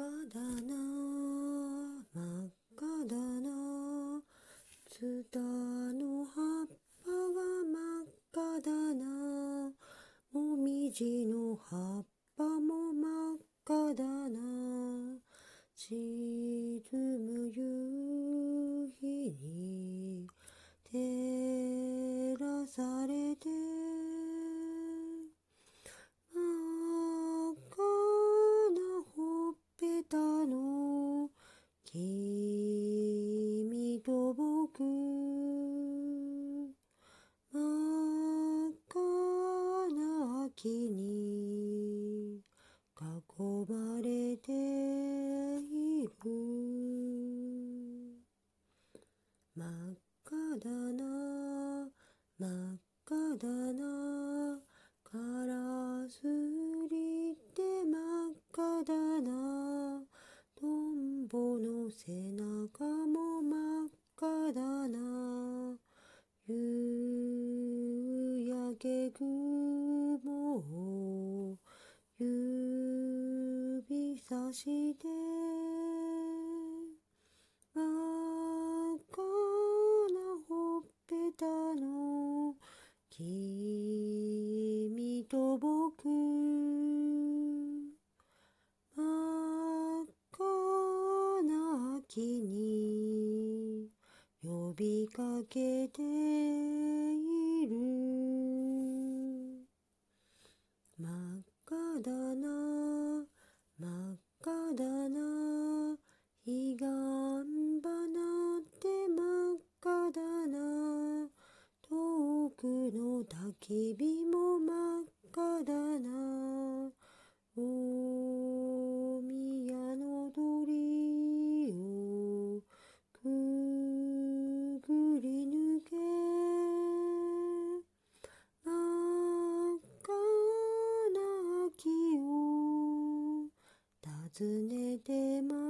赤だな真っ赤だなツタの葉っぱが真っ赤だなもみじの葉っぱも真っ赤だな沈む夕日に照らされて真っ赤なほっぺたの君と僕真っ赤な秋に囲まれている。真っ赤だな真っ赤だなカラスリって真っ赤だな。トンボの背中も真っ赤だな。夕焼け雲を指さして。真っ赤なほっぺたの君と僕。真っ赤な秋に呼びかけている。真っ赤だな真っ赤だな彼岸花って真っ赤だな遠くの焚き火も真っ赤だな大宮の鳥をくぐり抜け真っ赤な尋ねても